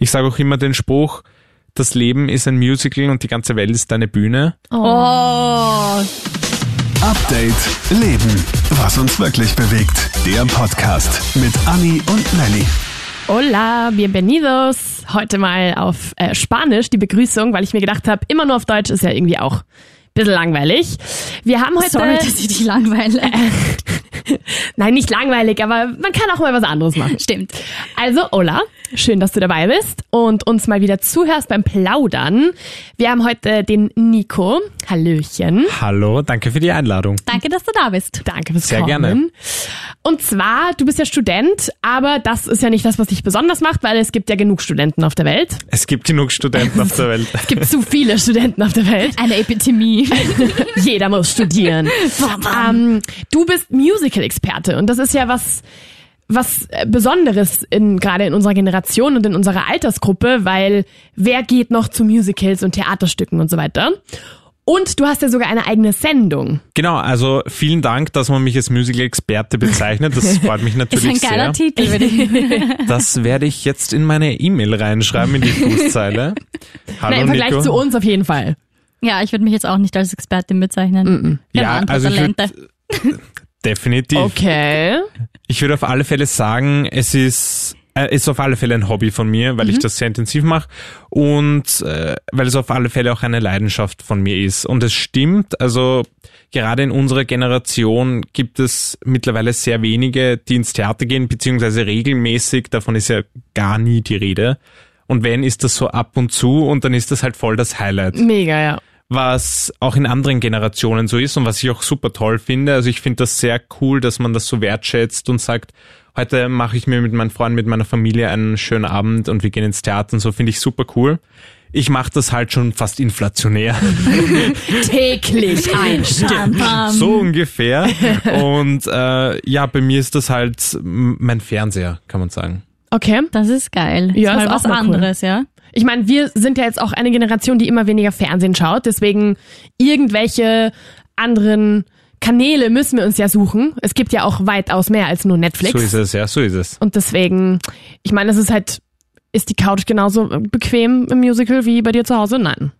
Ich sage auch immer den Spruch, das Leben ist ein Musical und die ganze Welt ist deine Bühne. Oh, Update Leben. Was uns wirklich bewegt. Der Podcast mit Anni und Nelly. hola, bienvenidos. Heute mal auf äh, Spanisch die Begrüßung, weil ich mir gedacht habe, immer nur auf Deutsch ist ja irgendwie auch ein bisschen langweilig. Wir haben heute... Sorry, dass ich dich langweile. Nein, nicht langweilig, aber man kann auch mal was anderes machen. Stimmt. Also, Ola, schön, dass du dabei bist und uns mal wieder zuhörst beim Plaudern. Wir haben heute den Nico. Hallöchen. Hallo, danke für die Einladung. Danke, dass du da bist. Danke fürs Sehr Kommen. gerne. Und zwar, du bist ja Student, aber das ist ja nicht das, was dich besonders macht, weil es gibt ja genug Studenten auf der Welt. Es gibt genug Studenten auf der Welt. Es gibt zu viele Studenten auf der Welt. Eine Epidemie. Jeder muss studieren. ähm, du bist Musical-Experte und das ist ja was, was Besonderes in, gerade in unserer Generation und in unserer Altersgruppe, weil wer geht noch zu Musicals und Theaterstücken und so weiter? Und du hast ja sogar eine eigene Sendung. Genau, also vielen Dank, dass man mich als Musical-Experte bezeichnet. Das freut mich Ist natürlich ein geiler sehr. Titel, würde ich Das werde ich jetzt in meine E-Mail reinschreiben, in die Fußzeile. Hallo Na, Im Vergleich Nico. zu uns auf jeden Fall. Ja, ich würde mich jetzt auch nicht als Expertin bezeichnen. Wir Ja, haben andere also ich würd-. Definitiv. Okay. Ich würde auf alle Fälle sagen, es ist, äh, ist auf alle Fälle ein Hobby von mir, weil ich das sehr intensiv mache und äh, weil es auf alle Fälle auch eine Leidenschaft von mir ist. Und es stimmt, also gerade in unserer Generation gibt es mittlerweile sehr wenige, die ins Theater gehen, beziehungsweise regelmäßig, davon ist ja gar nie die Rede. Und wenn, ist das so ab und zu und dann ist das halt voll das Highlight Mega, ja. Was auch in anderen Generationen so ist und was ich auch super toll finde. Also ich finde das sehr cool, dass man das so wertschätzt und sagt, heute mache ich mir mit meinen Freunden, mit meiner Familie einen schönen Abend und wir gehen ins Theater und so, finde ich super cool. Ich mache das halt schon fast inflationär, Täglich ein so ungefähr. Und äh, ja, bei mir ist das halt mein Fernseher, kann man sagen. Okay. Das ist geil. Ja, ist mal ist auch was mal cool. anderes, ja. Ich meine, wir sind ja jetzt auch eine Generation, die immer weniger Fernsehen schaut. Deswegen irgendwelche anderen Kanäle müssen wir uns ja suchen. Es gibt ja auch weitaus mehr als nur Netflix. So ist es, ja, so ist es. Und deswegen, ich meine, es ist halt, ist die Couch genauso bequem im Musical wie bei dir zu Hause? Nein.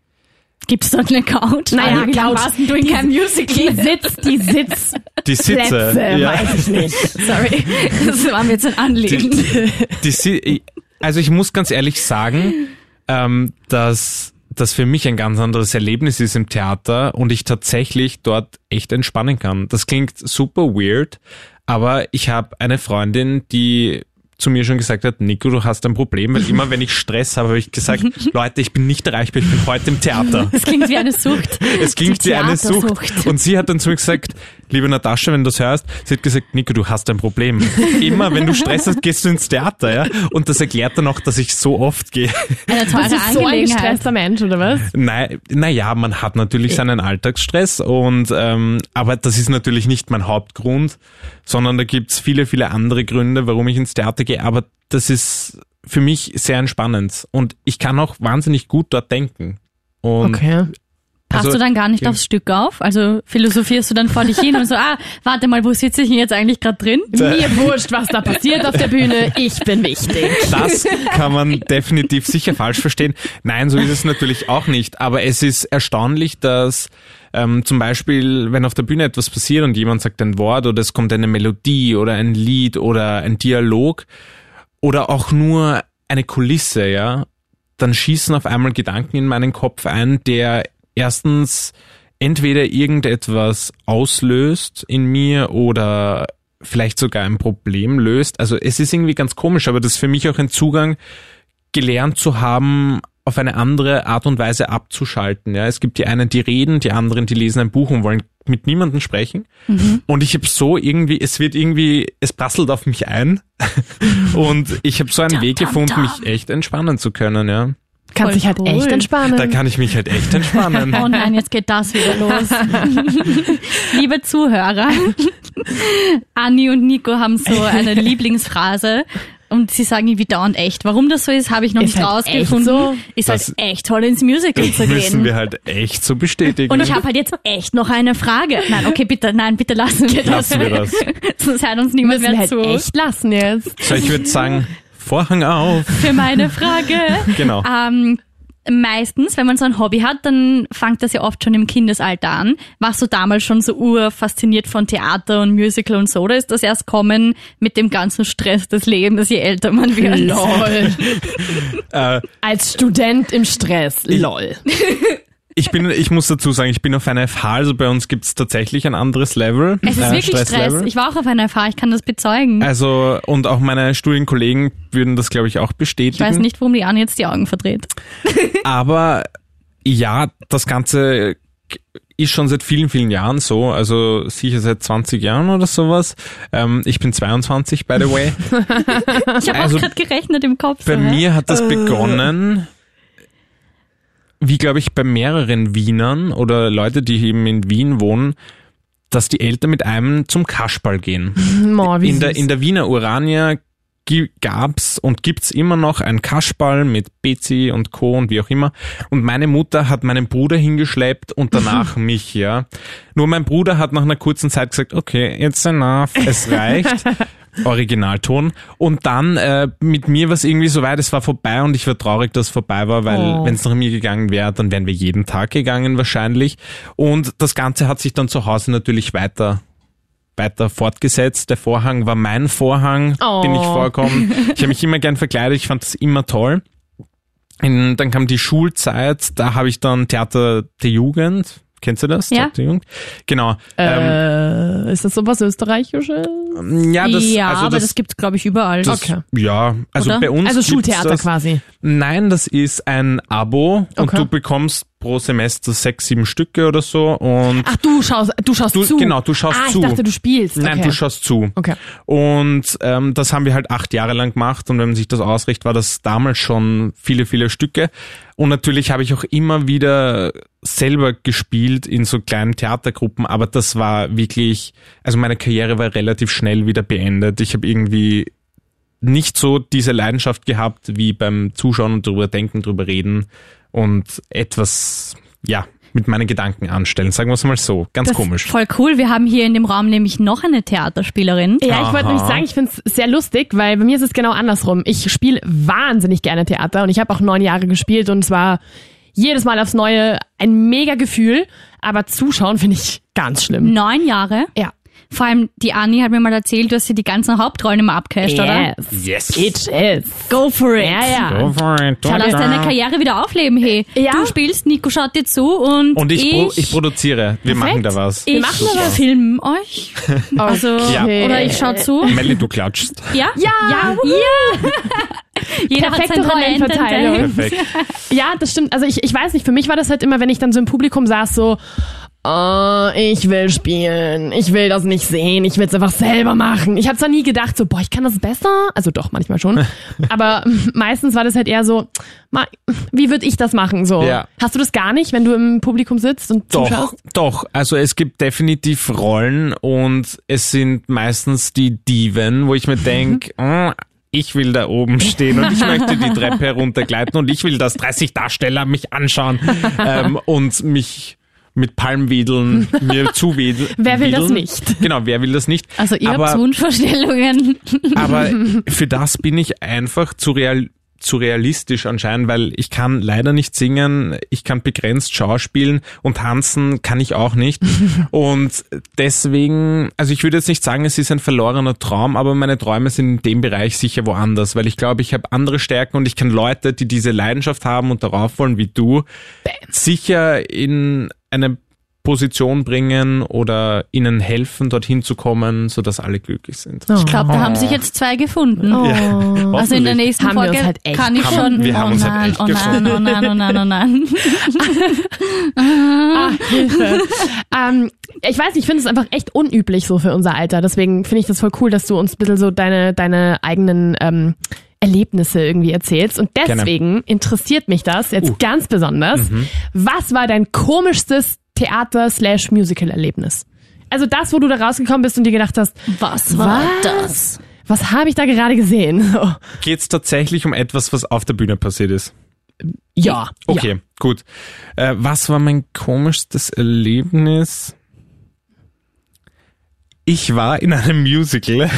Gibt es dort eine Couch? Naja, lange Couch. warst du in Die- keinem Die Musical? Sitz, die Sitz, Die Sitze, Plätze, ja. weiß ich nicht. Sorry, das war mir jetzt ein Anliegen. die, Si- also ich muss ganz ehrlich sagen, ähm, dass das für mich ein ganz anderes Erlebnis ist im Theater und ich tatsächlich dort echt entspannen kann. Das klingt super weird, aber ich habe eine Freundin, die zu mir schon gesagt hat, Nico, du hast ein Problem, weil immer wenn ich Stress habe, habe ich gesagt, Leute, ich bin nicht erreichbar, ich bin heute im Theater. Das klingt wie eine Sucht. Es klingt wie eine Sucht. Und sie hat dann zu mir gesagt, liebe Natascha, wenn du das hörst, sie hat gesagt, Nico, du hast ein Problem. Immer, wenn du Stress hast, gehst du ins Theater, ja? Und das erklärt dann auch, dass ich so oft gehe. Eine Du teure bist so ein gestresster Mensch, oder was? Nein, naja, man hat natürlich seinen Alltagsstress und ähm, aber das ist natürlich nicht mein Hauptgrund, sondern da gibt's viele, viele andere Gründe, warum ich ins Theater gehe. Aber das ist für mich sehr entspannend und ich kann auch wahnsinnig gut dort denken. Und Okay. Passt Also, du dann gar nicht ja. aufs Stück auf? Also philosophierst du dann vor dich hin und so, ah, warte mal, wo sitze ich denn jetzt eigentlich gerade drin? Mir wurscht, was da passiert auf der Bühne. Ich bin wichtig. Das kann man definitiv sicher falsch verstehen. Nein, so ist es natürlich auch nicht. Aber es ist erstaunlich, dass ähm, zum Beispiel, wenn auf der Bühne etwas passiert und jemand sagt ein Wort oder es kommt eine Melodie oder ein Lied oder ein Dialog oder auch nur eine Kulisse, ja, dann schießen auf einmal Gedanken in meinen Kopf ein, der erstens entweder irgendetwas auslöst in mir oder vielleicht sogar ein Problem löst. Also es ist irgendwie ganz komisch, aber das ist für mich auch ein Zugang, gelernt zu haben, auf eine andere Art und Weise abzuschalten. Ja, es gibt die einen, die reden, die anderen, die lesen ein Buch und wollen mit niemandem sprechen. Und ich habe so irgendwie, es wird irgendwie, es prasselt auf mich ein. und ich habe so einen Dam, Weg dam, gefunden, dam. mich echt entspannen zu können. Ja, Kannst Voll dich halt cool. echt entspannen. da kann ich mich halt echt entspannen. Oh nein, jetzt geht das wieder los. Liebe Zuhörer, Anni und Nico haben so eine Lieblingsphrase und sie sagen irgendwie dauernd echt. Warum das so ist, habe ich noch Ist nicht halt echt rausgefunden. so. Ist Das- halt echt toll ins Musical zu Müssen gehen. wir halt echt so bestätigen. Und ich habe halt jetzt echt noch eine Frage. Nein, okay, bitte, nein, bitte lassen wir das. Lassen wir das. Sonst hört uns niemand Müssen wir mehr halt zu. echt lassen jetzt. So, ich würde sagen, Vorhang auf. Für meine Frage. Genau. Ähm, meistens, wenn man so ein Hobby hat, dann fängt das ja oft schon im Kindesalter an. Warst du damals schon so urfasziniert von Theater und Musical und so? Oder ist das erst kommen mit dem ganzen Stress des Lebens, je älter man wird? Lol. Äh, Als Student im Stress. Lol. ich bin, ich muss dazu sagen, ich bin auf einer FH, also bei uns gibt's tatsächlich ein anderes Level. Es ist äh, wirklich Stress. Ich war auch auf einer FH, ich kann das bezeugen. Also, und auch meine Studienkollegen würden das, glaube ich, auch ich bestätigen. weiß nicht, warum die Anne jetzt die Augen verdreht. Aber ja, das Ganze ist schon seit vielen, vielen Jahren so, also sicher seit 20 Jahren oder sowas. Ähm, ich bin 22, by the way. Ich habe Also, auch gerade gerechnet im Kopf. Bei so, mir hat das begonnen, wie glaube ich bei mehreren Wienern oder Leute, die eben in Wien wohnen, dass die Eltern mit einem zum Kaschball gehen. Oh, In der, in der Wiener Urania gab's und gibt's immer noch ein Kaschball mit Bezi und Co. und wie auch immer. Und meine Mutter hat meinen Bruder hingeschleppt und danach mich, ja. Nur mein Bruder hat nach einer kurzen Zeit gesagt, okay, it's enough, es reicht. Originalton. Und dann äh, mit mir war es irgendwie so weit, es war vorbei und ich war traurig, dass es vorbei war, weil Oh. wenn es nach mir gegangen wäre, dann wären wir jeden Tag gegangen wahrscheinlich. Und das Ganze hat sich dann zu Hause natürlich weiter weiter fortgesetzt. Der Vorhang war mein Vorhang, Oh. den ich vorkomme. Ich habe mich immer gern verkleidet, ich fand das immer toll. In, dann kam die Schulzeit, da habe ich dann Theater der Jugend. Kennst du das? Ja. Genau. Ähm, äh, ist das sowas Österreichisches? ja, das, ja, also aber das, gibt's glaube ich, überall. das, Okay. Ja, also Oder? bei uns Also Schultheater das, quasi. Nein, das ist ein Abo und Okay. du bekommst pro Semester sechs, sieben Stücke oder so und Ach, du schaust, du schaust Du- zu. genau, du schaust ah, zu. ich dachte, du spielst. nein, okay. du schaust zu. Okay. Und ähm, das haben wir halt acht Jahre lang gemacht und wenn man sich das ausrichtet, war das damals schon viele, viele Stücke. Und natürlich habe ich auch immer wieder selber gespielt in so kleinen Theatergruppen, aber das war wirklich, also meine Karriere war relativ schnell wieder beendet. Ich habe irgendwie nicht so diese Leidenschaft gehabt wie beim Zuschauen und drüber denken, drüber reden und etwas, ja, mit meinen Gedanken anstellen. Sagen wir es mal so. Ganz Das komisch. Voll cool. Wir haben hier in dem Raum nämlich noch eine Theaterspielerin. Ja, ich wollte nämlich sagen, ich finde es sehr lustig, weil bei mir ist es genau andersrum. Ich spiele wahnsinnig gerne Theater und ich habe auch neun Jahre gespielt und es war jedes Mal aufs Neue ein mega Gefühl, aber zuschauen finde ich ganz schlimm. Neun Jahre. Ja. Vor allem die Anni hat mir mal erzählt, dass sie die ganzen Hauptrollen immer abcasht, oder? Yes. Yes. Bitches. Go for it. Ja, ja. Go for it. Ja, lass deine Karriere wieder aufleben, hey. Ja. Du spielst, Nico schaut dir zu und, Und ich, ich, pro, ich produziere. Wir machen da was. ich machen da was. film euch. Also, Ja. oder ich schau zu. Melly, du klatschst. Ja? Ja, Ja. ja. Jeder Perfekte Rollenverteilung. Perfekt. Ja, das stimmt. Also ich, ich weiß nicht, für mich war das halt immer, wenn ich dann so im Publikum saß, so, oh, ich will spielen, ich will das nicht sehen, ich will es einfach selber machen. Ich habe zwar nie gedacht, so, boah, ich kann das besser. Also doch, manchmal schon. Aber meistens war das halt eher so, wie würde ich das machen? So. Ja. Hast du das gar nicht, wenn du im Publikum sitzt und Doch, zuschaust? doch. Also es gibt definitiv Rollen und es sind meistens die Diven, wo ich mir denke, ich will da oben stehen und ich möchte die Treppe heruntergleiten und ich will, dass 30 Darsteller mich anschauen ähm, und mich mit Palmwedeln mir zuwedeln. Wer will das nicht? Genau, wer will das nicht? Also ihr aber, habt Wunschvorstellungen. aber für das bin ich einfach zu real zu realistisch anscheinend, weil ich kann leider nicht singen, ich kann begrenzt schauspielen und tanzen kann ich auch nicht. und deswegen, also ich würde jetzt nicht sagen, es ist ein verlorener Traum, aber meine Träume sind in dem Bereich sicher woanders, weil ich glaube, ich habe andere Stärken und ich kann Leute, die diese Leidenschaft haben und darauf wollen wie du, sicher in eine Position bringen oder ihnen helfen, dorthin zu kommen, sodass alle glücklich sind. Ich glaube, da haben sich jetzt zwei gefunden. Oh. Also in der nächsten Haben wir uns Folge halt echt kann ich Haben- schon. wir haben oh uns halt nein, echt oh nein, oh nein, oh nein, oh nein. Ah, Hilfe. ähm, ich weiß nicht, ich finde es einfach echt unüblich so für unser Alter. Deswegen finde ich das voll cool, dass du uns ein bisschen so deine, deine eigenen ähm, Erlebnisse irgendwie erzählst. Und deswegen interessiert mich das jetzt Uh. ganz besonders. Was war dein komischstes Theater-slash-Musical-Erlebnis? Also das, wo du da rausgekommen bist und dir gedacht hast, Was war Was? das? was habe ich da gerade gesehen? Geht es tatsächlich um etwas, was auf der Bühne passiert ist? Ja. Okay, gut. Äh, was war mein komischstes Erlebnis? Ich war in einem Musical,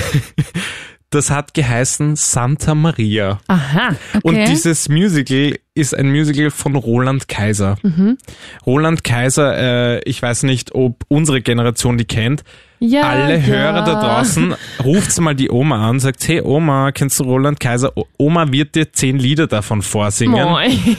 Das hat geheißen Santa Maria. Aha. Und Okay. dieses Musical ist ein Musical von Roland Kaiser. Mhm. Roland Kaiser, äh, ich weiß nicht, ob unsere Generation die kennt. Ja, Alle ja. Hörer da draußen, ruft mal die Oma an, sagt, hey Oma, kennst du Roland Kaiser? Oma wird dir zehn Lieder davon vorsingen.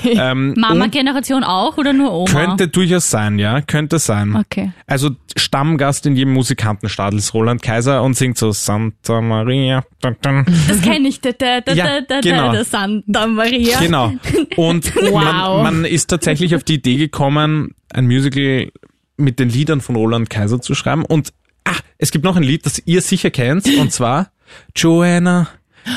Ähm, Mama-Generation auch oder nur Oma? könnte durchaus sein, ja, könnte sein. Okay. Also Stammgast in jedem Musikantenstadel ist Roland Kaiser und singt so Santa Maria. Das kenne ich, der, der, der, Ja, der, der, genau. der Santa Maria. Genau. Und Wow. man, man ist tatsächlich auf die Idee gekommen, ein Musical mit den Liedern von Roland Kaiser zu schreiben. Und es gibt noch ein Lied, das ihr sicher kennt, und zwar Joanna,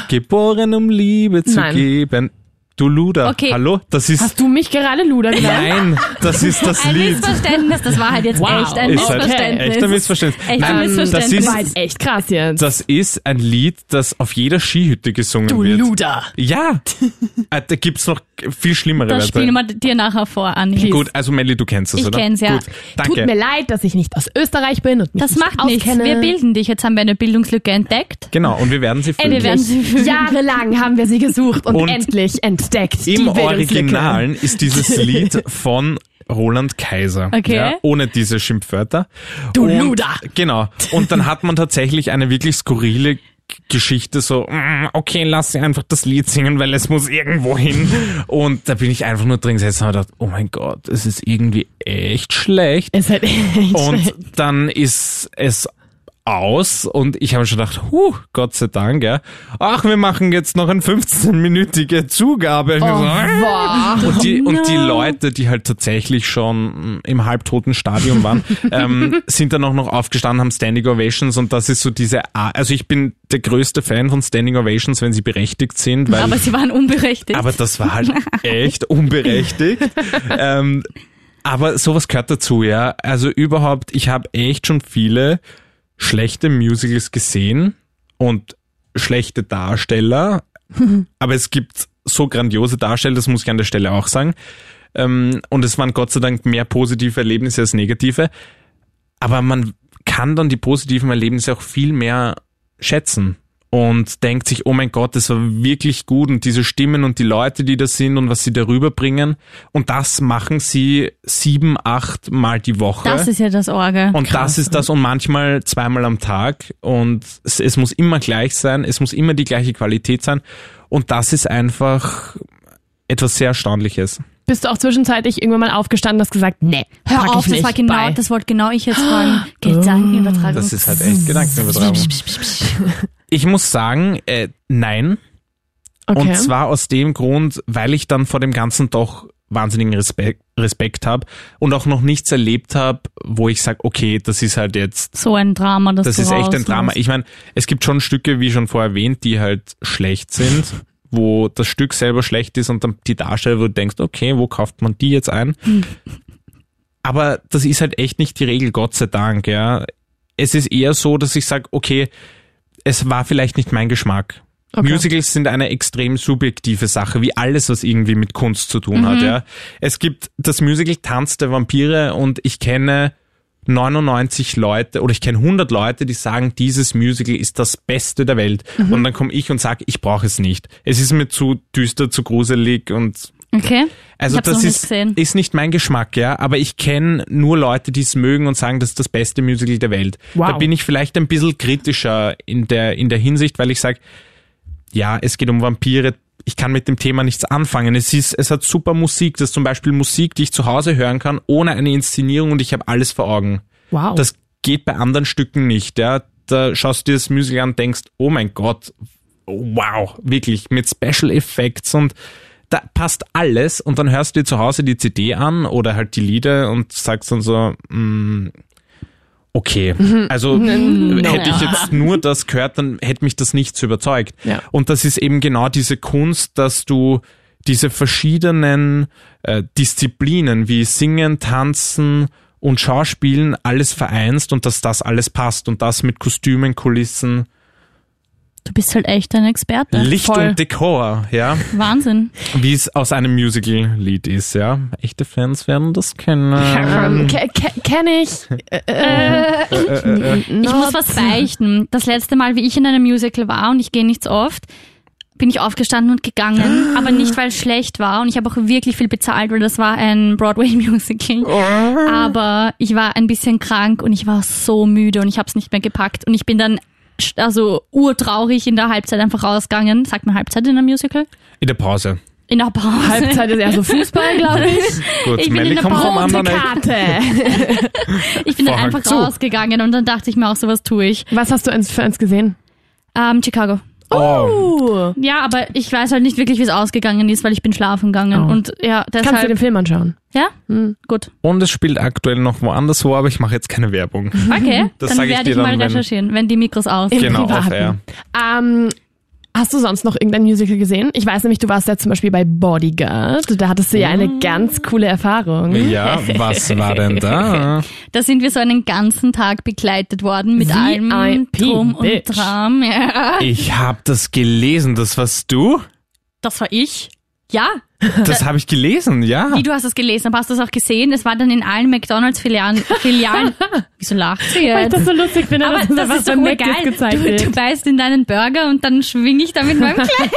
geboren um Liebe zu Nein. geben. Du Luder, Okay. hallo? Das ist Hast du mich gerade Luder genannt? nein, das ist das Ein Lied. Missverständnis, das war halt jetzt Wow. echt ein Ist halt Missverständnis. echt ein Missverständnis. Echt Nein, ein das Missverständnis. ist- Das war jetzt echt krass jetzt. Das ist ein Lied, das auf jeder Skihütte gesungen du wird. Luder. Ja, Äh, da gibt's noch viel schlimmere Das spielen wir dir nachher vor, Anni. Gut, also Melly, du kennst es, Ich oder? kenn's, ja. Gut, danke. Tut mir leid, dass ich nicht aus Österreich bin und mich Das macht nichts. auskenne. Wir bilden dich. Jetzt haben wir eine Bildungslücke entdeckt. Genau, und wir werden sie füllen. wir werden sie füllen. Jahrelang haben wir sie gesucht und, Und endlich entdeckt. Die Im. Originalen ist dieses Lied von Roland Kaiser. Okay. Ja, ohne diese Schimpfwörter. Du und, Luder. Genau. Und dann hat man tatsächlich eine wirklich skurrile Geschichte, so, mm, okay, lass sie einfach das Lied singen, weil es muss irgendwo hin. Und da bin ich einfach nur drin gesessen und habe gedacht, oh mein Gott, es ist irgendwie echt schlecht. Ist halt echt Und schlecht. dann ist es aus und ich habe schon gedacht, huh, Gott sei Dank, ja. Ach, wir machen jetzt noch eine 15-minütige Zugabe. Oh, so, äh. und die, und die Leute, die halt tatsächlich schon im halbtoten Stadium waren, ähm, sind dann auch noch aufgestanden, haben Standing Ovations und das ist so diese, A- also ich bin der größte Fan von Standing Ovations, wenn sie berechtigt sind, weil Aber sie waren unberechtigt. aber das war halt echt unberechtigt. ähm, aber sowas gehört dazu, ja. Also überhaupt, ich habe echt schon viele schlechte Musicals gesehen und schlechte Darsteller. aber es gibt so grandiose Darsteller, das muss ich an der Stelle auch sagen. Ähm, und es waren Gott sei Dank mehr positive Erlebnisse als negative. Aber man kann dann die positiven Erlebnisse auch viel mehr schätzen und denkt sich, oh mein Gott, das war wirklich gut und diese Stimmen und die Leute, die da sind und was sie darüber bringen. Und das machen sie sieben, acht Mal die Woche. das ist ja das Orge. und das ist das und manchmal zweimal am Tag und es, es muss immer gleich sein, es muss immer die gleiche Qualität sein und das ist einfach etwas sehr Erstaunliches. Bist du auch zwischenzeitlich irgendwann mal aufgestanden und hast gesagt, nee, Hör pack auf, ich das nicht war genau, bei. das wollte genau ich jetzt fragen. Gedankenübertragung. Das ist halt echt Gedankenübertragung. Ich muss sagen, äh, nein. okay. Und zwar aus dem Grund, weil ich dann vor dem Ganzen doch wahnsinnigen Respekt, Respekt habe und auch noch nichts erlebt habe, wo ich sage, okay, das ist halt jetzt, so ein Drama, das das ist echt ein. Drama. Ich meine, es gibt schon Stücke, wie schon vorher erwähnt, die halt schlecht sind, wo das Stück selber schlecht ist und dann die Darsteller, wo du denkst, okay, wo kauft man die jetzt ein? Aber das ist halt echt nicht die Regel, Gott sei Dank, ja. Es ist eher so, dass ich sage, okay, es war vielleicht nicht mein Geschmack. Okay. Musicals sind eine extrem subjektive Sache, wie alles, was irgendwie mit Kunst zu tun hat, ja. Es gibt das Musical Tanz der Vampire und ich kenne 99 Leute oder ich kenne 100 Leute, die sagen, dieses Musical ist das Beste der Welt. Und dann komme ich und sage, ich brauche es nicht. Es ist mir zu düster, zu gruselig und Okay. also das noch nicht ist, gesehen. ist nicht mein Geschmack, ja, aber ich kenne nur Leute, die es mögen und sagen, das ist das beste Musical der Welt. Wow. Da bin ich vielleicht ein bisschen kritischer in der, in der Hinsicht, weil ich sage, ja, es geht um Vampire, ich kann mit dem Thema nichts anfangen. Es ist, es hat super Musik, das ist zum Beispiel Musik, die ich zu Hause hören kann, ohne eine Inszenierung und ich habe alles vor Augen. wow. Das geht bei anderen Stücken nicht, ja. Da schaust du dir das Musical an und denkst, oh mein Gott, wow, wirklich, mit Special Effects und da passt alles und dann hörst du dir zu Hause die CD an oder halt die Lieder und sagst dann so, mm, okay, also hätte ich jetzt nur das gehört, dann hätte mich das nicht so überzeugt. Ja. Und das ist eben genau diese Kunst, dass du diese verschiedenen äh, Disziplinen wie Singen, Tanzen und Schauspielen alles vereinst und dass das alles passt und das mit Kostümen, Kulissen. Du bist halt echt ein Experte. Licht voll. und Dekor, ja, Wahnsinn. wie es aus einem Musical-Lied ist, ja. Echte Fans werden das kennen. Ähm, ke ke Kenn ich. Äh, Ich muss was beichten. Das letzte Mal, wie ich in einem Musical war, und ich gehe nicht so oft, bin ich aufgestanden und gegangen, aber nicht, weil es schlecht war. Und ich habe auch wirklich viel bezahlt, weil das war ein Broadway-Musical. Aber ich war ein bisschen krank und ich war so müde und ich habe es nicht mehr gepackt. Und ich bin dann also urtraurig in der Halbzeit einfach rausgegangen. Sagt man Halbzeit in einem Musical? In der Pause. In der Pause. Halbzeit ist eher so Fußball, glaube ich. Gut, Ich bin Melli in der Eck. Karte. Ich bin dann einfach zu. rausgegangen und dann dachte ich mir auch, so was tue ich. Was hast du für eins gesehen? Ähm, Chicago. Oh, Ja, aber ich weiß halt nicht wirklich, wie es ausgegangen ist, weil ich bin schlafen gegangen. Oh. Und ja, kannst du deshalb. den Film anschauen? ja? Gut. und es spielt aktuell noch woanders wo, aber ich mache jetzt keine Werbung. Okay. Das dann ich werde ich mal dann, wenn- recherchieren, wenn die Mikros aus. Im Genau, Privaten. off-air. Ähm, hast du sonst noch irgendein Musical gesehen? Ich weiß nämlich, du warst ja zum Beispiel bei Bodyguard. Da hattest du ja eine ganz coole Erfahrung. Ja, was war denn da? Da sind wir so einen ganzen Tag begleitet worden mit allem Drum bitch. und Dram. Ja. Ich habe das gelesen, das warst du? Das war ich. Ja. Das habe ich gelesen, ja. Wie, du hast es gelesen, aber hast du es auch gesehen? Es war dann in allen McDonalds-Filialen. Filialen. Wieso lacht sie Weil ich jetzt? das so lustig finde, Aber das, einfach ist doch jetzt geil. gezeigt Du, du beißt in deinen Burger und dann schwing ich da mit meinem Kleid.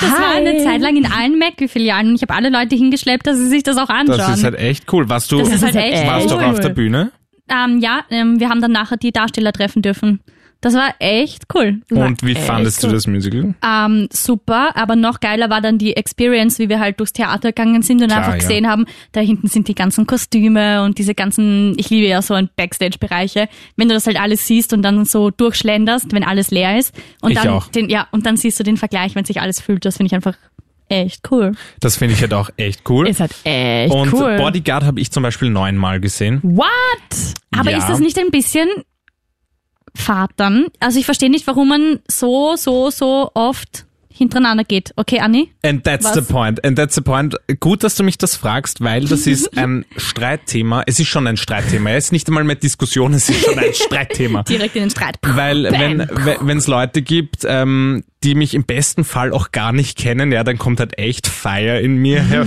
Das war Hi. eine Zeit lang in allen Mac-Filialen und ich habe alle Leute hingeschleppt, dass sie sich das auch anschauen. Das ist halt echt cool. Warst du, Das ist halt echt warst du cool. auch auf der Bühne? Ähm, ja, ähm, wir haben dann nachher die Darsteller treffen dürfen. Das war echt cool. Und wie fandest du cool. das Musical? Ähm, super, aber noch geiler war dann die Experience, wie wir halt durchs Theater gegangen sind und Klar, einfach ja. gesehen haben, da hinten sind die ganzen Kostüme und diese ganzen, ich liebe ja so ein Backstage-Bereiche, wenn du das halt alles siehst und dann so durchschlenderst, wenn alles leer ist und Ich dann auch. den, ja, und dann siehst du den Vergleich, wenn sich alles füllt, das finde ich einfach echt cool. Das finde ich halt auch echt cool. Ist halt echt Und cool. Bodyguard habe ich zum Beispiel neunmal gesehen. What? Aber Ja. ist das nicht ein bisschen dann? Also ich verstehe nicht, warum man so, so, so oft hintereinander geht. Okay, Anni? And that's Was? the point. And that's the point. Gut, dass du mich das fragst, weil das ist ein Streitthema. Es ist schon ein Streitthema. Es ist nicht einmal mehr Diskussion, es ist schon ein Streitthema. Direkt in den Streit. Weil wenn wenn es Leute gibt, ähm, die mich im besten Fall auch gar nicht kennen, ja, dann kommt halt echt Fire in mir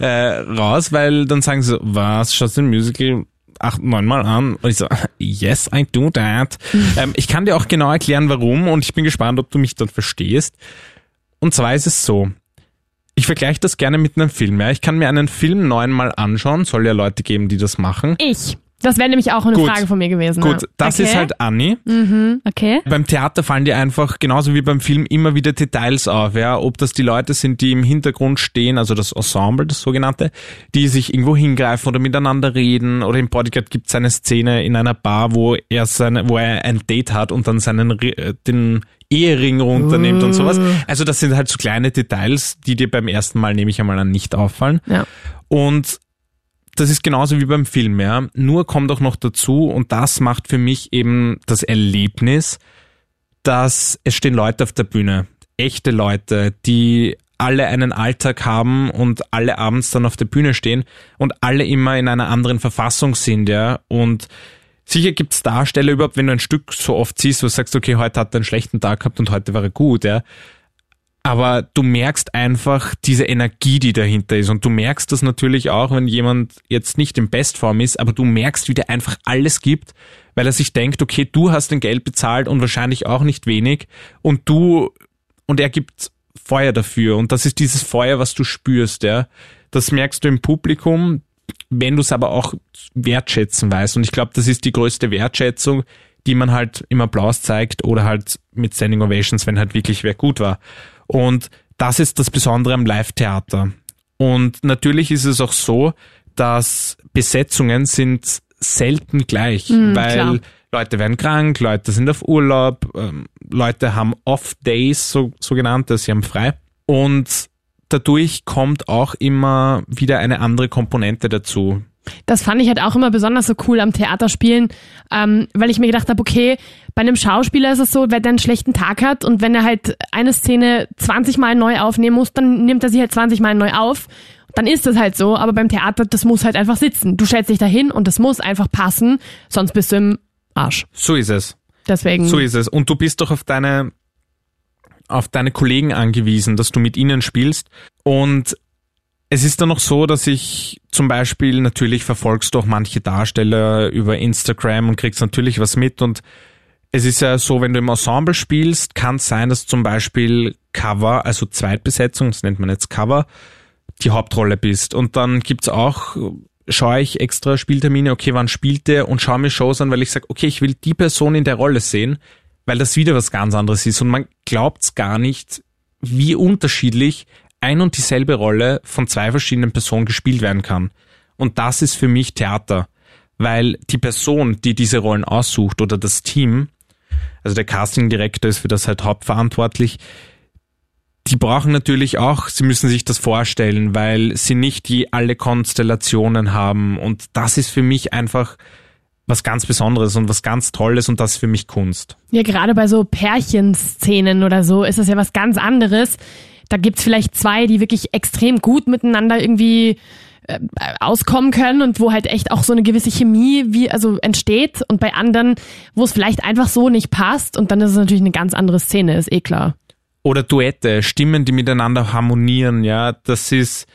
äh, raus, weil dann sagen sie so, was, schaust du ein Musical acht, neunmal an? Und ich so, yes, I do that. ähm, ich kann dir auch genau erklären, warum und ich bin gespannt, ob du mich dann verstehst. Und zwar ist es so, ich vergleiche das gerne mit einem Film. Ja. Ich kann mir einen Film neunmal anschauen, soll ja Leute geben, die das machen. Ich. Das wäre nämlich auch eine Gut. Frage von mir gewesen. Gut, ja. das Okay. ist halt Anni. Okay. Beim Theater fallen dir einfach genauso wie beim Film immer wieder Details auf, ja, ob das die Leute sind, die im Hintergrund stehen, also das Ensemble, das sogenannte, die sich irgendwo hingreifen oder miteinander reden oder im Bodyguard gibt es eine Szene in einer Bar, wo er seine, wo er ein Date hat und dann seinen äh, den Ehering runternimmt und sowas. Also das sind halt so kleine Details, die dir beim ersten Mal nehme ich einmal an nicht auffallen. Ja. Und das ist genauso wie beim Film, ja. Nur kommt auch noch dazu, und das macht für mich eben das Erlebnis, dass es stehen Leute auf der Bühne, echte Leute, die alle einen Alltag haben und alle abends dann auf der Bühne stehen und alle immer in einer anderen Verfassung sind, ja. Und sicher gibt's Darsteller überhaupt, wenn du ein Stück so oft siehst, wo du sagst, okay, heute hat er einen schlechten Tag gehabt und heute war er gut, ja. Aber du merkst einfach diese Energie, die dahinter ist. Und du merkst das natürlich auch, wenn jemand jetzt nicht in Bestform ist, aber du merkst, wie der einfach alles gibt, weil er sich denkt, okay, du hast den Geld bezahlt und wahrscheinlich auch nicht wenig. Und du, und er gibt Feuer dafür. Und das ist dieses Feuer, was du spürst, ja. Das merkst du im Publikum, wenn du es aber auch wertschätzen weißt. Und ich glaube, das ist die größte Wertschätzung, die man halt im Applaus zeigt oder halt mit Standing Ovations, wenn halt wirklich wer gut war. Und das ist das Besondere am Live-Theater. Und natürlich ist es auch so, dass Besetzungen sind selten gleich, weil klar. Leute werden krank, Leute sind auf Urlaub, ähm, Leute haben Off-Days, so, sogenannte, sie haben frei. Und dadurch kommt auch immer wieder eine andere Komponente dazu. Das fand ich halt auch immer besonders so cool am Theaterspielen, ähm, weil ich mir gedacht habe, okay, bei einem Schauspieler ist es so, wenn der einen schlechten Tag hat und wenn er halt eine Szene 20 Mal neu aufnehmen muss, dann nimmt er sie halt 20 Mal neu auf. Dann ist das halt so, aber beim Theater, das muss halt einfach sitzen. Du stellst dich dahin und das muss einfach passen, sonst bist du im Arsch. So ist es. Deswegen. So ist es. Und du bist doch auf deine auf deine Kollegen angewiesen, dass du mit ihnen spielst. Und es ist dann noch so, dass ich zum Beispiel natürlich verfolgst du auch manche Darsteller über Instagram und kriegst natürlich was mit und es ist ja so, wenn du im Ensemble spielst, kann es sein, dass zum Beispiel Cover, also Zweitbesetzung, das nennt man jetzt Cover, die Hauptrolle bist. Und dann gibt's auch, schaue ich extra Spieltermine, okay, wann spielt der und schaue mir Shows an, weil ich sage, okay, ich will die Person in der Rolle sehen, weil das wieder was ganz anderes ist. Und man glaubt's gar nicht, wie unterschiedlich ein und dieselbe Rolle von zwei verschiedenen Personen gespielt werden kann. Und das ist für mich Theater, weil die Person, die diese Rollen aussucht oder das Team, also der Casting-Direktor ist für das halt hauptverantwortlich, die brauchen natürlich auch, sie müssen sich das vorstellen, weil sie nicht die alle Konstellationen haben und das ist für mich einfach was ganz Besonderes und was ganz Tolles und das ist für mich Kunst. Ja, gerade bei so Pärchenszenen oder so ist das ja was ganz anderes. Da gibt's vielleicht zwei, die wirklich extrem gut miteinander irgendwie äh, auskommen können und wo halt echt auch so eine gewisse Chemie wie also entsteht und bei anderen, wo es vielleicht einfach so nicht passt und dann ist es natürlich eine ganz andere Szene, ist eh klar. Oder Duette, Stimmen, die miteinander harmonieren, ja, das ist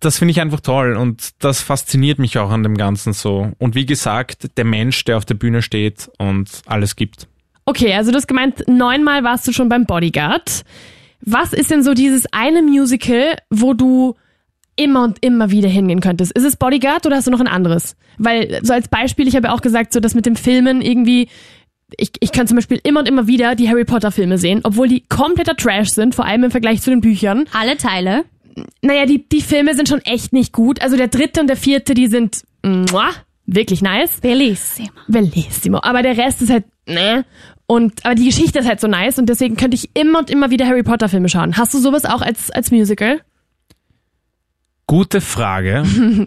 das finde ich einfach toll und das fasziniert mich auch an dem Ganzen so. Und wie gesagt, der Mensch, der auf der Bühne steht und alles gibt. Okay, also du hast gemeint, neunmal warst du schon beim Bodyguard. Was ist denn so dieses eine Musical, wo du immer und immer wieder hingehen könntest? Ist es Bodyguard oder hast du noch ein anderes? Weil, so als Beispiel, ich habe ja auch gesagt, so das mit dem Filmen irgendwie, ich, ich kann zum Beispiel immer und immer wieder die Harry Potter Filme sehen, obwohl die kompletter Trash sind, vor allem im Vergleich zu den Büchern. Alle Teile. Naja, die, die Filme sind schon echt nicht gut. Also der dritte und der vierte, die sind muah, wirklich nice. Bellissimo. Bellissimo. Aber der Rest ist halt, ne? Und, aber die Geschichte ist halt so nice und deswegen könnte ich immer und immer wieder Harry Potter Filme schauen. Hast du sowas auch als, als Musical? Gute Frage.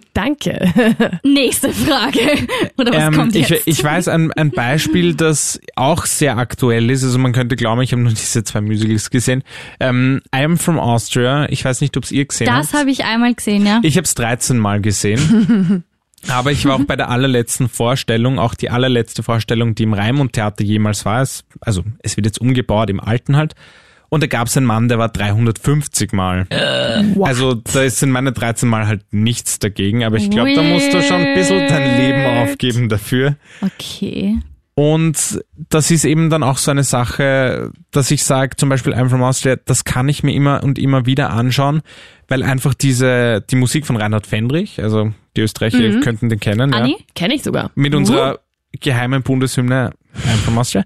Danke. Nächste Frage. Oder was Ähm, kommt ich, jetzt? ich weiß ein, ein Beispiel, das auch sehr aktuell ist. Also man könnte glauben, ich habe nur diese zwei Musicals gesehen. Ähm, I am from Austria. Ich weiß nicht, ob es ihr gesehen das habt. habe ich einmal gesehen, ja. Ich habe es 13 Mal gesehen. Aber ich war auch bei der allerletzten Vorstellung, auch die allerletzte Vorstellung, die im Raimund Theater jemals war. Es, also es wird jetzt umgebaut, im Alten halt. Und da gab es einen Mann, der war 350 Mal. Also da ist in meine 13 Mal halt nichts dagegen. Aber ich glaube, da musst du schon ein bisschen dein Leben aufgeben dafür. Okay. Und das ist eben dann auch so eine Sache, dass ich sage, zum Beispiel I'm from Austria, das kann ich mir immer und immer wieder anschauen, weil einfach diese, die Musik von Reinhard Fendrich, also die Österreicher könnten den kennen, ja, Anni? Kenne ich sogar. mit unserer geheimen Bundeshymne from Austria.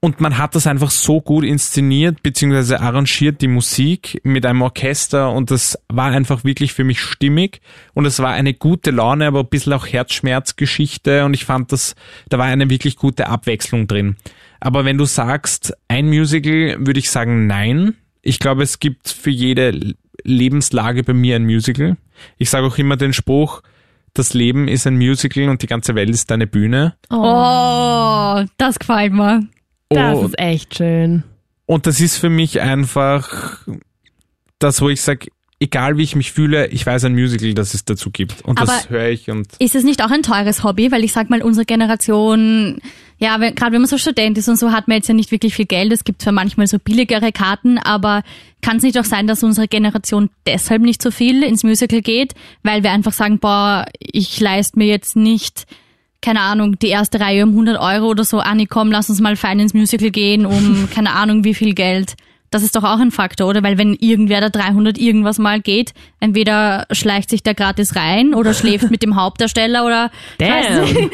Und man hat das einfach so gut inszeniert, beziehungsweise arrangiert die Musik mit einem Orchester und das war einfach wirklich für mich stimmig und es war eine gute Laune, aber ein bisschen auch Herzschmerzgeschichte und ich fand das, da war eine wirklich gute Abwechslung drin. Aber wenn du sagst, ein Musical, würde ich sagen nein. Ich glaube, es gibt für jede Lebenslage bei mir ein Musical. Ich sage auch immer den Spruch, das Leben ist ein Musical und die ganze Welt ist eine Bühne. Oh, das gefällt mir. Das Oh, ist echt schön. Und das ist für mich einfach das, wo ich sage, egal wie ich mich fühle, ich weiß ein Musical, das es dazu gibt. Und das Aber- höre ich und Ist es nicht auch ein teures Hobby? Weil ich sag mal, unsere Generation, ja, gerade wenn man so Student ist und so, hat man jetzt ja nicht wirklich viel Geld. Es gibt zwar manchmal so billigere Karten, aber kann es nicht auch sein, dass unsere Generation deshalb nicht so viel ins Musical geht, weil wir einfach sagen, boah, ich leiste mir jetzt nicht, keine Ahnung, die erste Reihe um 100 Euro oder so. Anni, komm, lass uns mal fein ins Musical gehen um keine Ahnung wie viel Geld. Das ist doch auch ein Faktor, oder? Weil wenn irgendwer da 300 irgendwas mal geht, entweder schleicht sich der gratis rein oder schläft mit dem Hauptdarsteller oder Damn. Weiß nicht.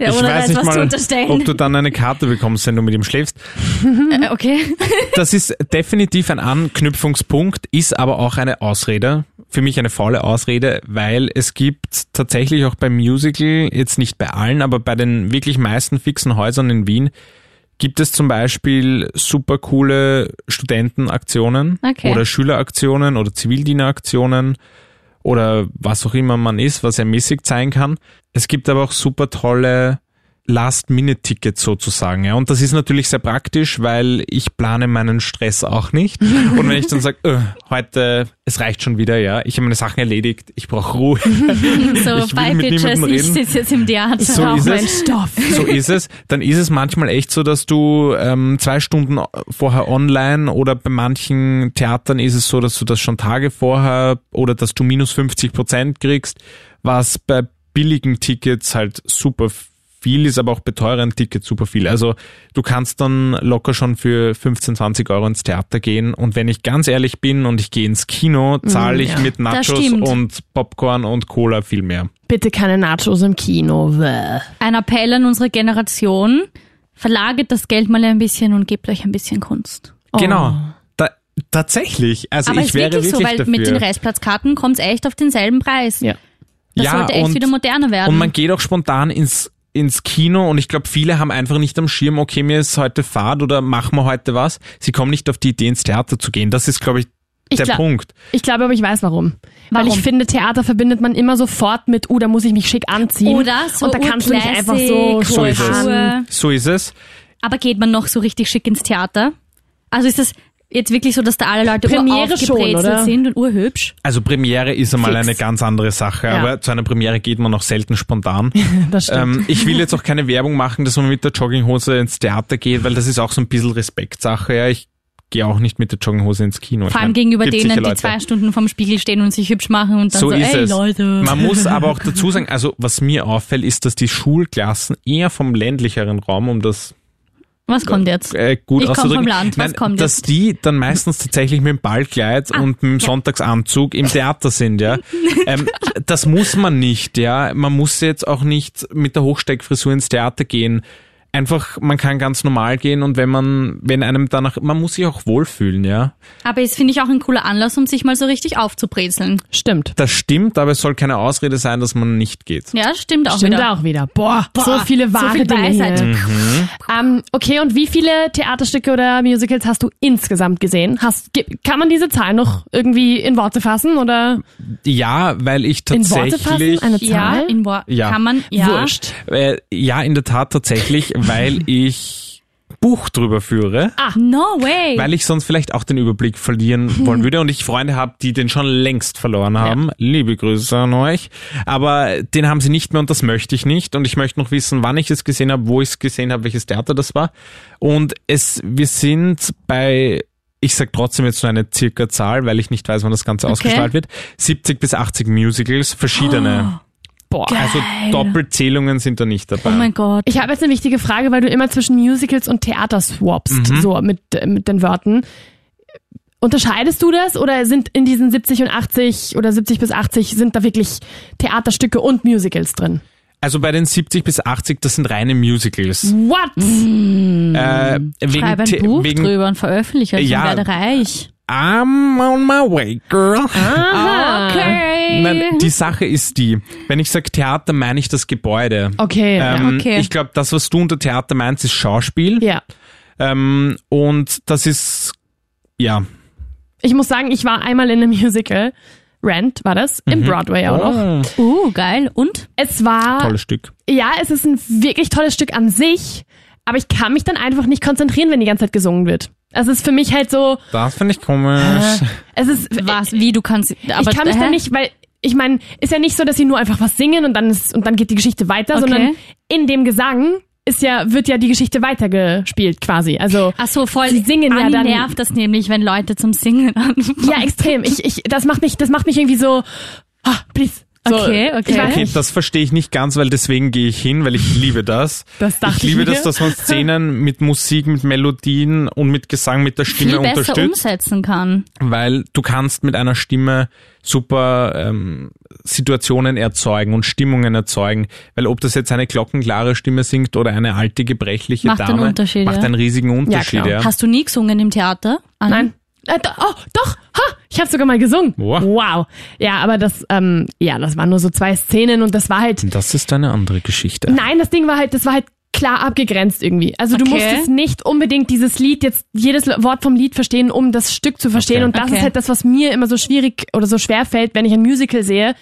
ja, ich oder weiß nicht mal, unterstellen. ob du dann eine Karte bekommst, wenn du mit ihm schläfst. Äh, okay. Das ist definitiv ein Anknüpfungspunkt, ist aber auch eine Ausrede. Für mich eine faule Ausrede, weil es gibt tatsächlich auch beim Musical, jetzt nicht bei allen, aber bei den wirklich meisten fixen Häusern in Wien, gibt es zum Beispiel super coole Studentenaktionen Okay. oder Schüleraktionen oder Zivildieneraktionen oder was auch immer man ist, was ermäßigt sein kann. Es gibt aber auch super tolle Last-Minute-Tickets sozusagen. Ja. Und das ist natürlich sehr praktisch, weil ich plane meinen Stress auch nicht. Und wenn ich dann sage, äh, heute, es reicht schon wieder, ja, ich habe meine Sachen erledigt, ich brauche Ruhe. So, Ich will mit niemandem ich reden. sitze jetzt im Theater. So Auch ist mein es. Stoff. So ist es. Dann ist es manchmal echt so, dass du ähm, zwei Stunden vorher online oder bei manchen Theatern ist es so, dass du das schon Tage vorher oder dass du minus 50 Prozent kriegst, was bei billigen Tickets halt super viel ist, aber auch bei teuren Tickets super viel. Also du kannst dann locker schon für 15, 20 Euro ins Theater gehen und wenn ich ganz ehrlich bin und ich gehe ins Kino, zahle ich ja. mit Nachos und Popcorn und Cola viel mehr. Bitte keine Nachos im Kino. Bäh. Ein Appell an unsere Generation. Verlagert das Geld mal ein bisschen und gebt euch ein bisschen Kunst. Genau. Da, tatsächlich. Also Aber ich wäre wirklich wirklich so, weil dafür. mit den Restplatzkarten kommt es echt auf denselben Preis. Ja. Das Ja, sollte echt und- wieder moderner werden. Und man geht auch spontan ins ins Kino und ich glaube, viele haben einfach nicht am Schirm, okay, mir ist heute Fahrt oder machen wir heute was. Sie kommen nicht auf die Idee, ins Theater zu gehen. Das ist, glaube ich, Ich der glaub- Punkt. Ich glaube aber, ich weiß warum. Weil Warum? ich finde, Theater verbindet man immer sofort mit, uh, da muss ich mich schick anziehen. Oder so Und da kannst du nicht einfach so So ist es. So ist es. Aber geht man noch so richtig schick ins Theater? Also ist das jetzt wirklich so, dass da alle Leute Premiere schon, sind und urhübsch? Also Premiere ist einmal Fix. eine ganz andere Sache, Ja. aber zu einer Premiere geht man noch selten spontan. Das stimmt. ähm, ich will jetzt auch keine Werbung machen, dass man mit der Jogginghose ins Theater geht, weil das ist auch so ein bisschen Respektsache. Ja, ich gehe auch nicht mit der Jogginghose ins Kino. Vor allem mein, gegenüber denen, die zwei Stunden vorm Spiegel stehen und sich hübsch machen und dann so, So ist ey es. Leute. Man muss aber auch dazu sagen, also was mir auffällt, ist, dass die Schulklassen eher vom ländlicheren Raum, um das Was kommt jetzt? äh, gut Ich komm auszudrücken, vom Land, was nein, kommt dass jetzt? die dann meistens tatsächlich mit dem Ballkleid und mit dem Sonntagsanzug im Theater sind, ja. ähm, das muss man nicht, ja. Man muss jetzt auch nicht mit der Hochsteckfrisur ins Theater gehen. Einfach, man kann ganz normal gehen und wenn man, wenn einem danach, man muss sich auch wohlfühlen, ja. Aber es finde ich auch ein cooler Anlass, um sich mal so richtig aufzubrezeln. Stimmt. Das stimmt, aber es soll keine Ausrede sein, dass man nicht geht. Ja, stimmt auch Stimmt wieder. auch wieder. Boah, so Boah, viele wahre so viel Dinge Weisheit. hier. Ähm, okay, und wie viele Theaterstücke oder Musicals hast du insgesamt gesehen? Hast, kann man diese Zahl noch irgendwie in Worte fassen oder Ja, weil ich in Worte tatsächlich. fassen? Eine Ja, Zahl? in Wo Ja. kann man, ja. Wurscht. Äh, ja, in der Tat tatsächlich, weil ich Buch drüber führe, No way. weil ich sonst vielleicht auch den Überblick verlieren wollen würde und ich Freunde habe, die den schon längst verloren haben. Liebe Grüße an euch. Aber den haben sie nicht mehr und das möchte ich nicht und ich möchte noch wissen, wann ich es gesehen habe, wo ich es gesehen habe, welches Theater das war. Und es, wir sind bei ich sag trotzdem jetzt nur eine circa Zahl, weil ich nicht weiß, wann das Ganze ausgestrahlt wird. 70 bis 80 Musicals, verschiedene. Boah. Also Doppelzählungen sind da nicht dabei. oh mein Gott. Ich habe jetzt eine wichtige Frage, weil du immer zwischen Musicals und Theater swappst, Mhm. so mit, mit den Wörtern. Unterscheidest du das oder sind in diesen 70 und 80 oder 70 bis 80 sind da wirklich Theaterstücke und Musicals drin? Also bei den 70 bis 80, das sind reine Musicals. What? Äh, wegen, Schreib ein Buch wegen drüber und veröffentliche es Ja. und werde reich. I'm on my way, girl. Aha. Okay. Nein, die Sache ist die, wenn ich sage Theater, meine ich das Gebäude. Okay. Ähm, okay. Ich glaube, das, was du unter Theater meinst, ist Schauspiel. ja. Ähm, und das ist, ja. Ich muss sagen, ich war einmal in einem Musical. Rent war das, im Broadway auch noch. Oh, Uh, geil. Und? Es war, tolles Stück. ja, es ist ein wirklich tolles Stück an sich, aber ich kann mich dann einfach nicht konzentrieren, wenn die ganze Zeit gesungen wird. Es ist für mich halt so, Das finde ich komisch. es ist, Was? Wie du kannst. Aber, ich kann mich hä? da nicht, weil ich meine, ist ja nicht so, dass sie nur einfach was singen und dann ist, und dann geht die Geschichte weiter, Okay. sondern in dem Gesang ist ja wird ja die Geschichte weitergespielt quasi. Also Ach so, voll. Sie singen ja Anni dann- nervt das nämlich, wenn Leute zum Singen anfangen. ja extrem. Ich, ich das macht mich das macht mich irgendwie so ah, please. So, Okay, okay. Okay, das verstehe ich nicht ganz, weil deswegen gehe ich hin, weil ich liebe das. Das dachte ich liebe ich mir. das, dass man Szenen mit Musik, mit Melodien und mit Gesang, mit der Stimme viel besser unterstützt. umsetzen kann. weil du kannst mit einer Stimme super ähm, Situationen erzeugen und Stimmungen erzeugen, weil ob das jetzt eine glockenklare Stimme singt oder eine alte gebrechliche Macht einen Dame, Unterschied, macht ja. einen riesigen Unterschied. klar. Ja, Hast du nie gesungen im Theater? Anni? Nein. Äh, oh, doch. Ha, ich habe sogar mal gesungen. Wow. wow. Ja, aber das ähm, ja, das waren nur so zwei Szenen und das war halt Das ist eine andere Geschichte. Nein, das Ding war halt, das war halt klar abgegrenzt irgendwie. Also du Okay. musstest nicht unbedingt dieses Lied jetzt jedes Wort vom Lied verstehen, um das Stück zu verstehen. Okay. Und das Okay. ist halt das, was mir immer so schwierig oder so schwer fällt, wenn ich ein Musical sehe.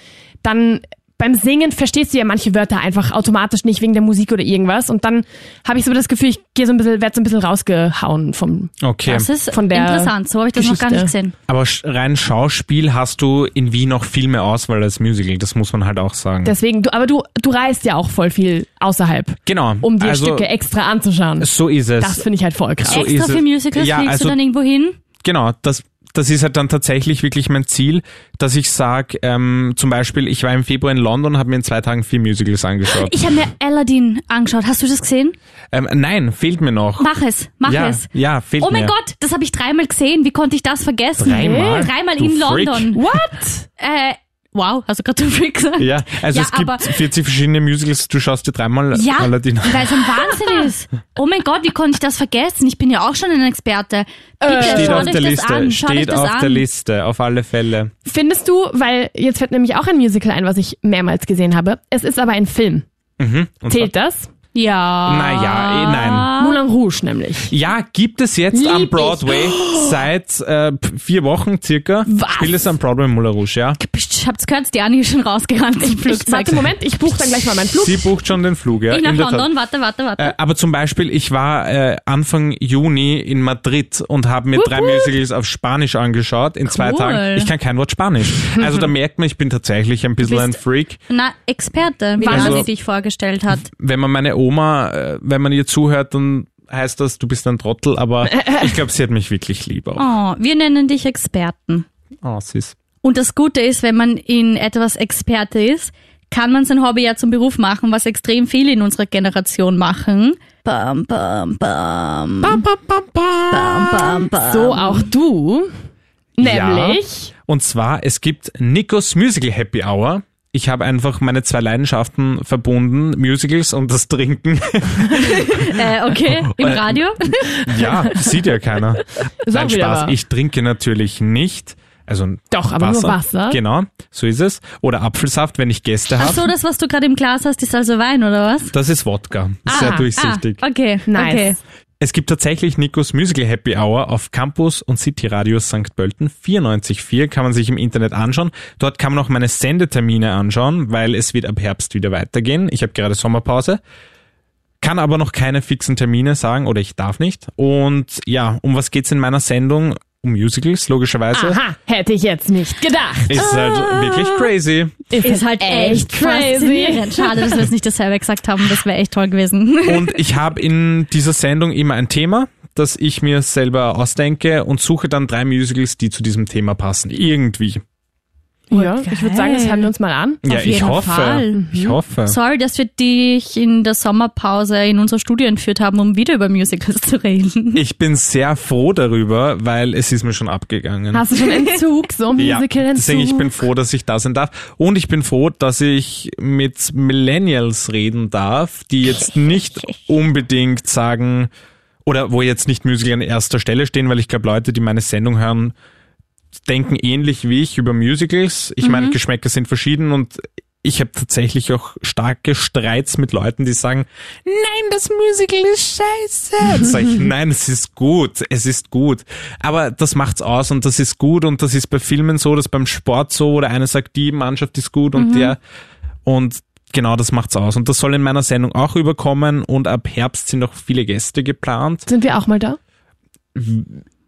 Dann beim Singen verstehst du ja manche Wörter einfach automatisch nicht wegen der Musik oder irgendwas. Und dann habe ich so das Gefühl, ich gehe so ein bisschen, werde so ein bisschen rausgehauen vom. Okay. Das ist Von der interessant, so habe ich das noch gar nicht Geschichte. gesehen. Aber rein Schauspiel hast du in Wien noch viel mehr Auswahl als Musical, das muss man halt auch sagen. Deswegen, du, aber du, du reist ja auch voll viel außerhalb, genau. um dir also, Stücke extra anzuschauen. So ist es. Das finde ich halt voll krass. So Extra ist für. Musicals Ja, fliegst also- du dann irgendwo hin? Genau, das, das ist halt dann tatsächlich wirklich mein Ziel, dass ich sage, ähm, zum Beispiel, ich war im Februar in London und habe mir in zwei Tagen vier Musicals angeschaut. Ich habe mir Aladdin angeschaut. Hast du das gesehen? Ähm, nein, fehlt mir noch. Mach es, mach ja, es. ja, fehlt Oh mein mir. Gott, das habe ich dreimal gesehen. Wie konnte ich das vergessen? Dreimal? Dreimal Du in Freak. London. What? Äh, wow, hast du gerade den Freak gesagt? Ja, also Ja, es gibt aber- 40 verschiedene Musicals, du schaust dir dreimal Ja, Aladdin an. weil es ein Wahnsinn ist. Oh mein Gott, wie konnte ich das vergessen? Ich bin ja auch schon ein Experte. Bitte, Steht schaut auf der das Liste, an. Steht auf an. der Liste, auf alle Fälle. Findest du, weil jetzt fällt nämlich auch ein Musical ein, was ich mehrmals gesehen habe. Es ist aber ein Film. Mhm. Zählt das? Ja. Naja, eh, nein. Moulin Rouge nämlich. Ja, gibt es jetzt Lieb am ich. Broadway seit äh, vier Wochen circa. Was? Spielt es am Broadway in Moulin Rouge, ja. Ich hab's gehört, die Anni ist schon rausgerannt im Ich, Flugzeug. warte, Moment, ich buche dann gleich mal meinen Flug. Sie bucht schon den Flug, ja. Ich nach. London, warte, warte, warte. Äh, aber zum Beispiel, ich war äh, Anfang Juni in Madrid und habe mir drei Musicals auf Spanisch angeschaut in zwei Cool. Tagen. Ich kann kein Wort Spanisch. Also da merkt man, ich bin tatsächlich ein bisschen ein Freak. Na, Experte, wie Also- die Anni dich vorgestellt hat. Wenn man meine Oma, äh, wenn man ihr zuhört, dann heißt das, du bist ein Trottel, aber ich glaube, sie hat mich wirklich lieb auch. Oh, wir nennen dich Experten. Oh, süß. Und das Gute ist, wenn man in etwas Experte ist, kann man sein Hobby ja zum Beruf machen, was extrem viele in unserer Generation machen. Bam, bam, bam. Bam, bam, bam. So auch du. Nämlich. Ja, und zwar, es gibt Nikos Musical Happy Hour. Ich habe einfach meine zwei Leidenschaften verbunden, Musicals und das Trinken. Äh, okay, im Äh, Radio. ja, sieht ja keiner. Auch Nein, Spaß. wahr. Ich trinke natürlich nicht. Also Doch, aber nur Wasser. Genau, so ist es. Oder Apfelsaft, wenn ich Gäste Ach habe. so, das, was du gerade im Glas hast, ist also Wein, oder was? Das ist Wodka. Sehr durchsichtig. Ah, okay, Nice. okay. Es gibt tatsächlich Nikos Musical Happy Hour auf Campus und City Radio St. Pölten 94.4, kann man sich im Internet anschauen. Dort kann man auch meine Sendetermine anschauen, weil es wird ab Herbst wieder weitergehen. Ich habe gerade Sommerpause, kann aber noch keine fixen Termine sagen oder ich darf nicht. Und ja, um was geht's in meiner Sendung? Um Musicals, logischerweise. Aha, hätte ich jetzt nicht gedacht. Ist halt wirklich crazy. Ist halt echt faszinierend. Schade, dass wir es nicht dasselbe gesagt haben. Das wäre echt toll gewesen. Und ich habe in dieser Sendung immer ein Thema, das ich mir selber ausdenke und suche dann drei Musicals, die zu diesem Thema passen. Irgendwie. Ja, ich würde sagen, das hören wir uns mal an. Ja, Auf ich jeden hoffe. Fall. Ich hoffe. Sorry, dass wir dich in der Sommerpause in unser Studio entführt haben, um wieder über Musicals zu reden. Ich bin sehr froh darüber, weil es ist mir schon abgegangen. Hast du schon Entzug, so ja, Musical-Entzug? deswegen ich bin froh, dass ich da sein darf. Und ich bin froh, dass ich mit Millennials reden darf, die jetzt nicht unbedingt sagen, oder wo jetzt nicht Musical an erster Stelle stehen, weil ich glaube, Leute, die meine Sendung hören, denken ähnlich wie ich über Musicals. Ich meine, Geschmäcker sind verschieden und ich habe tatsächlich auch starke Streits mit Leuten, die sagen, nein, das Musical ist scheiße. Sag ich, nein, es ist gut, es ist gut. Aber das macht's aus und das ist gut und das ist bei Filmen so, das beim Sport so, oder einer sagt, die Mannschaft ist gut und der und genau das macht's aus. Und das soll in meiner Sendung auch überkommen und ab Herbst sind noch viele Gäste geplant. Sind wir auch mal da?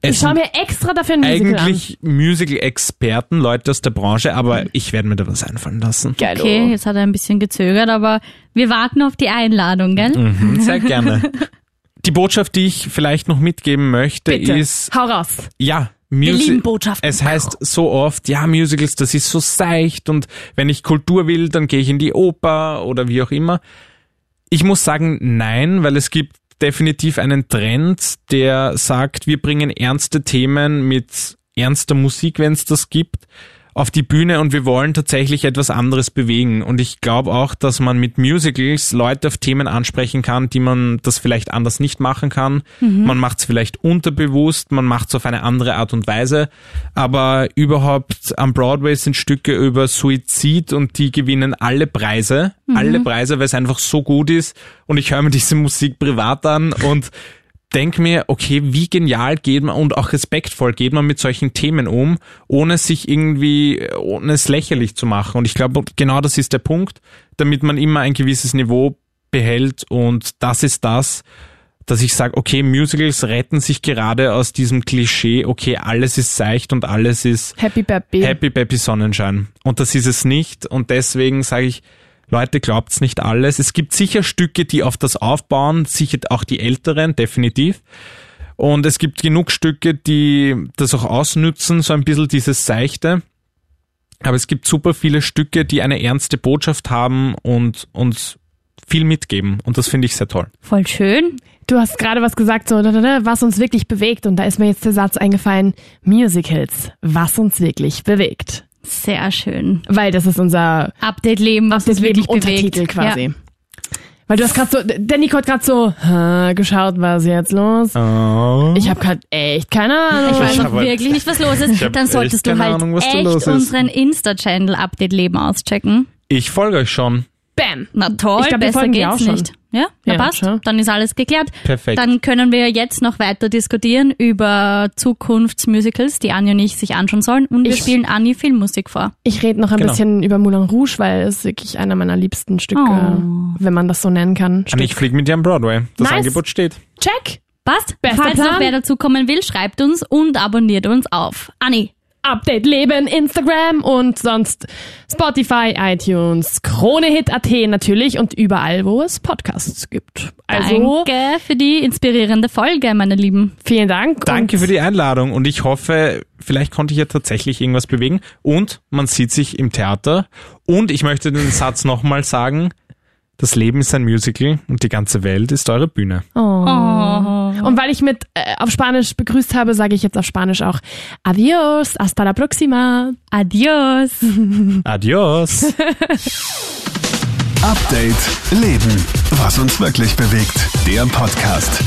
Ich Es schaue sind mir extra dafür ein Musical eigentlich Musical-Experten, Leute aus der Branche, aber ich werde mir da was einfallen lassen. an. Geil. Okay, jetzt hat er ein bisschen gezögert, aber wir warten auf die Einladung, gell? Mhm, sehr gerne. Die Botschaft, die ich vielleicht noch mitgeben möchte, Bitte, ist, hau raus. ja, Wir Musi- lieben Botschaften. Es heißt so oft, ja, Musicals, das ist so seicht und wenn ich Kultur will, dann gehe ich in die Oper oder wie auch immer. Ich muss sagen, nein, weil es gibt definitiv einen Trend, der sagt, wir bringen ernste Themen mit ernster Musik, wenn es das gibt, auf die Bühne und wir wollen tatsächlich etwas anderes bewegen. Und ich glaube auch, dass man mit Musicals Leute auf Themen ansprechen kann, die man das vielleicht anders nicht machen kann. Man macht es vielleicht unterbewusst, man macht es auf eine andere Art und Weise. Aber überhaupt am Broadway sind Stücke über Suizid und die gewinnen alle Preise. Alle Preise, weil es einfach so gut ist. Und ich höre mir diese Musik privat an und denke mir, okay, wie genial geht man und auch respektvoll geht man mit solchen Themen um, ohne sich irgendwie, ohne es lächerlich zu machen. Und ich glaube, genau das ist der Punkt, damit man immer ein gewisses Niveau behält und das ist das, dass ich sage, okay, Musicals retten sich gerade aus diesem Klischee, okay, alles ist seicht und alles ist Happy Baby. Happy Baby Sonnenschein. Und das ist es nicht. Und deswegen sage ich, Leute, glaubt's nicht alles. Es gibt sicher Stücke, die auf das aufbauen, sicher auch die älteren, definitiv. Und es gibt genug Stücke, die das auch ausnützen, so ein bisschen dieses Seichte. Aber es gibt super viele Stücke, die eine ernste Botschaft haben und uns viel mitgeben. Und das finde ich sehr toll. Voll schön. Du hast gerade was gesagt, so, was uns wirklich bewegt. Und da ist mir jetzt der Satz eingefallen, Musicals, was uns wirklich bewegt. Sehr schön. Weil das ist unser Update-Leben, was uns wirklich Untertitel bewegt. quasi. Ja. Weil du hast gerade so, der Nico hat gerade so ha, geschaut, was ist jetzt los? Oh. Ich habe gerade echt keine Ahnung. Ich weiß noch halt- wirklich nicht, was los ist. Dann solltest du halt Ahnung, echt los ist. unseren Insta-Channel Update-Leben auschecken. Ich folge euch schon. Bam. Na toll, Ich glaub, wir besser geht's nicht. Ja, na Ja, passt. schon. Dann ist alles geklärt. Perfekt. Dann können wir jetzt noch weiter diskutieren über Zukunftsmusicals, die Anni und ich sich anschauen sollen. Und wir Ich- spielen Anni Filmmusik vor. Ich rede noch ein Genau. bisschen über Moulin Rouge, weil es wirklich einer meiner liebsten Stücke, Oh. wenn man das so nennen kann. Und ich fliege mit dir am Broadway. Das Nice. Angebot steht. Check. Passt? Bester Falls Plan. noch wer dazu kommen will, schreibt uns und abonniert uns auf. Anni, Update Leben, Instagram und sonst Spotify, iTunes, KroneHit.at natürlich und überall, wo es Podcasts gibt. Also danke für die inspirierende Folge, meine Lieben. vielen Dank. Danke für die Einladung und ich hoffe, vielleicht konnte ich ja tatsächlich irgendwas bewegen und man sieht sich im Theater und ich möchte den Satz nochmal sagen, das Leben ist ein Musical und die ganze Welt ist eure Bühne. Oh. Oh. Und weil ich mit äh, auf Spanisch begrüßt habe, sage ich jetzt auf Spanisch auch Adios, hasta la próxima. Adios. Adios! Update Leben. Was uns wirklich bewegt. Der Podcast.